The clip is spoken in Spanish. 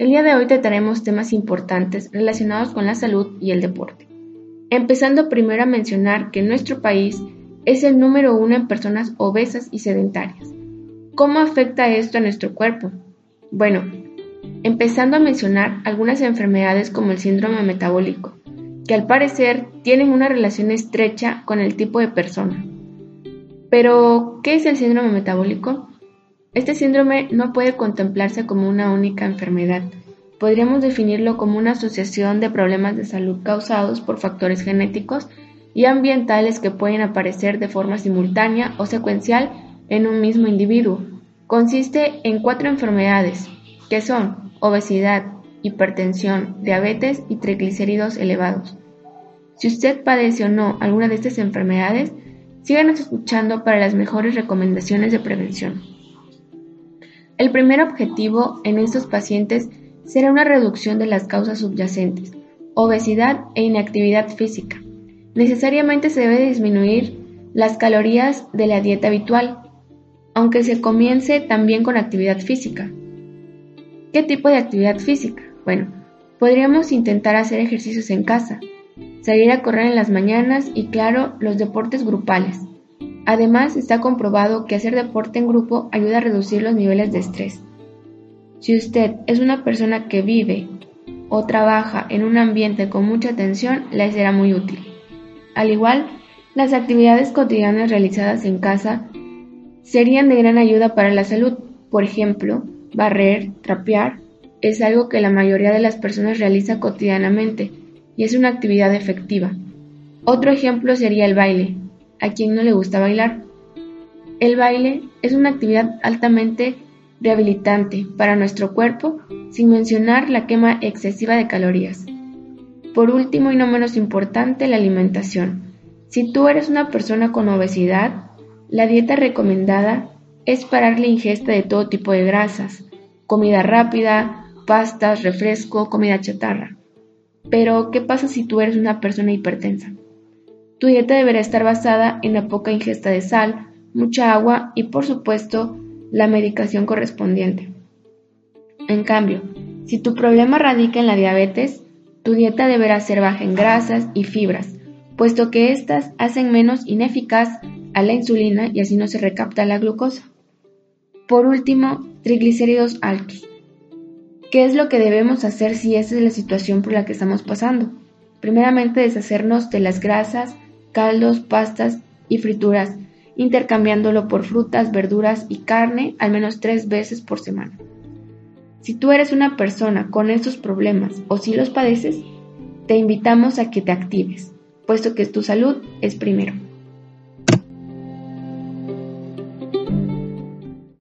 El día de hoy trataremos temas importantes relacionados con la salud y el deporte. Empezando primero a mencionar que nuestro país es el número uno en personas obesas y sedentarias. ¿Cómo afecta esto a nuestro cuerpo? Bueno, empezando a mencionar algunas enfermedades como el síndrome metabólico, que al parecer tienen una relación estrecha con el tipo de persona. Pero, ¿qué es el síndrome metabólico? Este síndrome no puede contemplarse como una única enfermedad. Podríamos definirlo como una asociación de problemas de salud causados por factores genéticos y ambientales que pueden aparecer de forma simultánea o secuencial en un mismo individuo. Consiste en cuatro enfermedades, que son obesidad, hipertensión, diabetes y triglicéridos elevados. Si usted padece o no alguna de estas enfermedades, síganos escuchando para las mejores recomendaciones de prevención. El primer objetivo en estos pacientes será una reducción de las causas subyacentes, obesidad e inactividad física. Necesariamente se debe disminuir las calorías de la dieta habitual, aunque se comience también con actividad física. ¿Qué tipo de actividad física? Bueno, podríamos intentar hacer ejercicios en casa, salir a correr en las mañanas y claro, los deportes grupales. Además, está comprobado que hacer deporte en grupo ayuda a reducir los niveles de estrés. Si usted es una persona que vive o trabaja en un ambiente con mucha tensión, le será muy útil. Al igual, las actividades cotidianas realizadas en casa serían de gran ayuda para la salud. Por ejemplo, barrer, trapear, es algo que la mayoría de las personas realiza cotidianamente y es una actividad efectiva. Otro ejemplo sería el baile a quien no le gusta bailar. El baile es una actividad altamente rehabilitante para nuestro cuerpo, sin mencionar la quema excesiva de calorías. Por último y no menos importante, la alimentación. Si tú eres una persona con obesidad, la dieta recomendada es parar la ingesta de todo tipo de grasas, comida rápida, pastas, refresco, comida chatarra. Pero, ¿qué pasa si tú eres una persona hipertensa? Tu dieta deberá estar basada en la poca ingesta de sal, mucha agua y por supuesto la medicación correspondiente. En cambio, si tu problema radica en la diabetes, tu dieta deberá ser baja en grasas y fibras, puesto que éstas hacen menos ineficaz a la insulina y así no se recapta la glucosa. Por último, triglicéridos altos. ¿Qué es lo que debemos hacer si esa es la situación por la que estamos pasando? Primeramente, deshacernos de las grasas, caldos, pastas y frituras, intercambiándolo por frutas, verduras y carne al menos tres veces por semana. Si tú eres una persona con estos problemas o si los padeces, te invitamos a que te actives, puesto que tu salud es primero.